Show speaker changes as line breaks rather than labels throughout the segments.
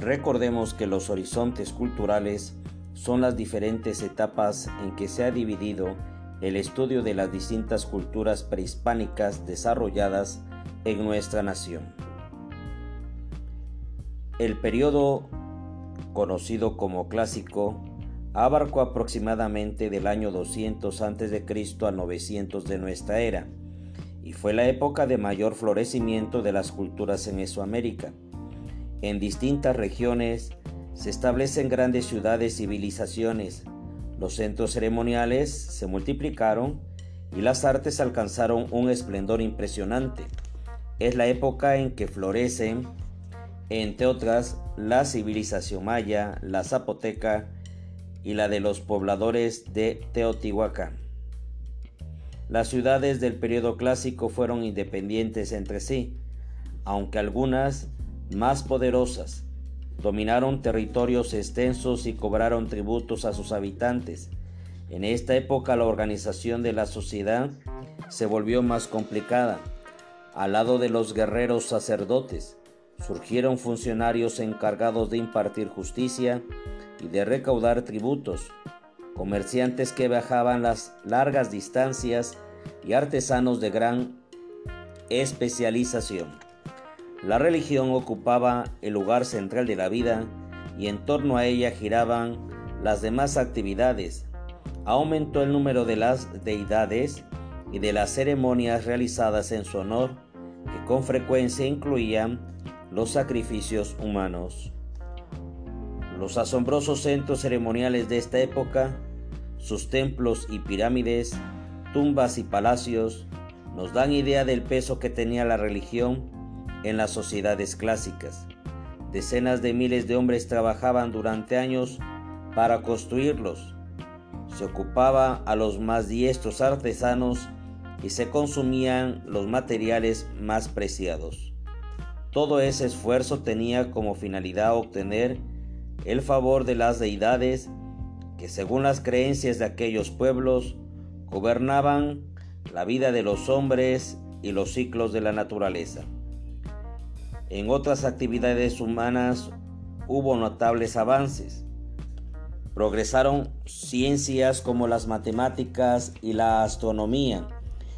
Recordemos que los horizontes culturales son las diferentes etapas en que se ha dividido el estudio de las distintas culturas prehispánicas desarrolladas en nuestra nación. El periodo conocido como clásico abarcó aproximadamente del año 200 a.C. a 900 de nuestra era y fue la época de mayor florecimiento de las culturas en Mesoamérica. En distintas regiones se establecen grandes ciudades civilizaciones, los centros ceremoniales se multiplicaron y las artes alcanzaron un esplendor impresionante. Es la época en que florecen, entre otras, la civilización maya, la zapoteca y la de los pobladores de Teotihuacán. Las ciudades del periodo clásico fueron independientes entre sí, aunque algunas más poderosas. Dominaron territorios extensos y cobraron tributos a sus habitantes. En esta época la organización de la sociedad se volvió más complicada. Al lado de los guerreros sacerdotes, surgieron funcionarios encargados de impartir justicia y de recaudar tributos, comerciantes que viajaban las largas distancias y artesanos de gran especialización. La religión ocupaba el lugar central de la vida y en torno a ella giraban las demás actividades. Aumentó el número de las deidades y de las ceremonias realizadas en su honor, que con frecuencia incluían los sacrificios humanos. Los asombrosos centros ceremoniales de esta época, sus templos y pirámides, tumbas y palacios, nos dan idea del peso que tenía la religión en las sociedades clásicas. Decenas de miles de hombres trabajaban durante años para construirlos. Se ocupaba a los más diestros artesanos y se consumían los materiales más preciados. Todo ese esfuerzo tenía como finalidad obtener el favor de las deidades que según las creencias de aquellos pueblos gobernaban la vida de los hombres y los ciclos de la naturaleza. En otras actividades humanas hubo notables avances. Progresaron ciencias como las matemáticas y la astronomía.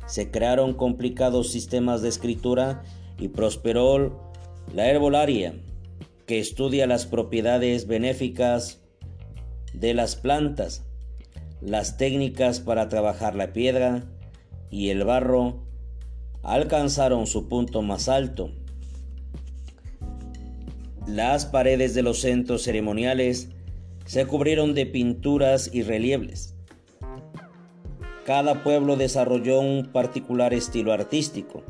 Se crearon complicados sistemas de escritura y prosperó la herbolaria, que estudia las propiedades benéficas de las plantas, las técnicas para trabajar la piedra y el barro alcanzaron su punto más alto las paredes de los centros ceremoniales se cubrieron de pinturas y relieves. Cada pueblo desarrolló un particular estilo artístico,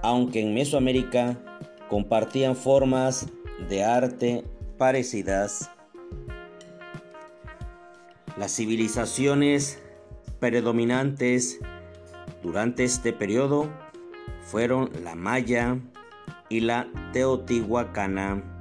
aunque en Mesoamérica compartían formas de arte parecidas. Las civilizaciones predominantes durante este periodo fueron la maya y la teotihuacana.